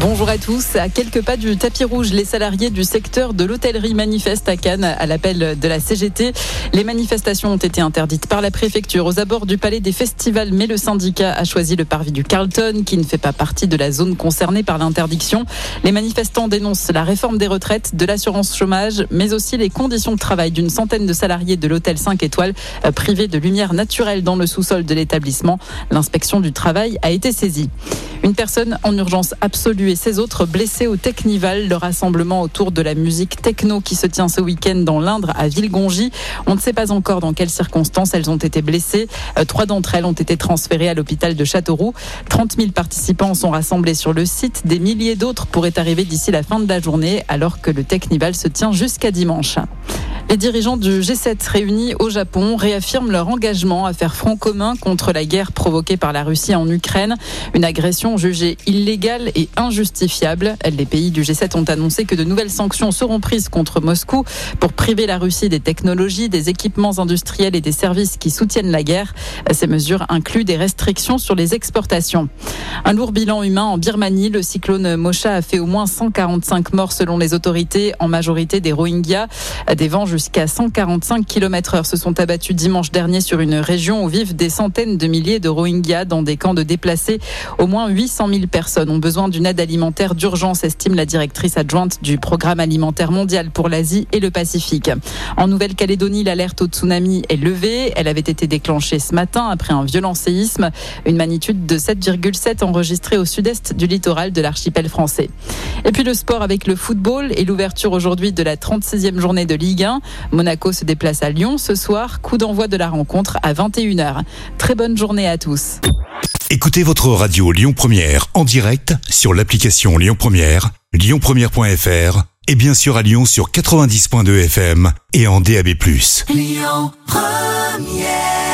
Bonjour à tous. À quelques pas du tapis rouge, les salariés du secteur de l'hôtellerie manifestent à Cannes à l'appel de la CGT. Les manifestations ont été interdites par la préfecture aux abords du palais des festivals, mais le syndicat a choisi le parvis du Carlton, qui ne fait pas partie de la zone concernée par l'interdiction. Les manifestants dénoncent la réforme des retraites, de l'assurance chômage, mais aussi les conditions de travail d'une centaine de salariés de l'hôtel 5 étoiles euh, privés de lumière naturelle dans le sous-sol de l'établissement. L'inspection du travail a été saisie. Une personne en urgence absolue et ses autres blessés au Technival, le rassemblement autour de la musique techno qui se tient ce week-end dans l'Indre à Villegongy. On ne sait pas encore dans quelles circonstances elles ont été blessées. Euh, trois d'entre elles ont été transférées à l'hôpital de Châteauroux. 30 000 participants sont rassemblés sur le site. Des milliers d'autres pourraient arriver d'ici la fin de la journée alors que le Technival se tient jusqu'à dimanche. Les dirigeants du G7 réunis au Japon réaffirment leur engagement à faire front commun contre la guerre provoquée par la Russie en Ukraine, une agression jugée illégale et injustifiable. Les pays du G7 ont annoncé que de nouvelles sanctions seront prises contre Moscou pour priver la Russie des technologies, des équipements industriels et des services qui soutiennent la guerre. Ces mesures incluent des restrictions sur les exportations. Un lourd bilan humain en Birmanie, le cyclone Mosha a fait au moins 145 morts selon les autorités, en majorité des Rohingyas. Des vents jusqu'à 145 km heure se sont abattus dimanche dernier sur une région où vivent des centaines de milliers de Rohingyas dans des camps de déplacés. Au moins 800 000 personnes ont besoin d'une aide alimentaire d'urgence, estime la directrice adjointe du programme alimentaire mondial pour l'Asie et le Pacifique. En Nouvelle-Calédonie, l'alerte au tsunami est levée. Elle avait été déclenchée ce matin après un violent séisme, une magnitude de 7,7 enregistrée au sud-est du littoral de l'archipel français. Et puis le sport avec le football et l'ouverture aujourd'hui de la 36e journée de Ligue 1. Monaco se déplace à Lyon ce soir. Coup d'envoi de la rencontre à 21h. Très bonne journée à tous. Écoutez votre radio Lyon Première en direct sur l'application Lyon Première, lyonpremière.fr et bien sûr à Lyon sur 90.2 FM et en DAB+. Lyon Première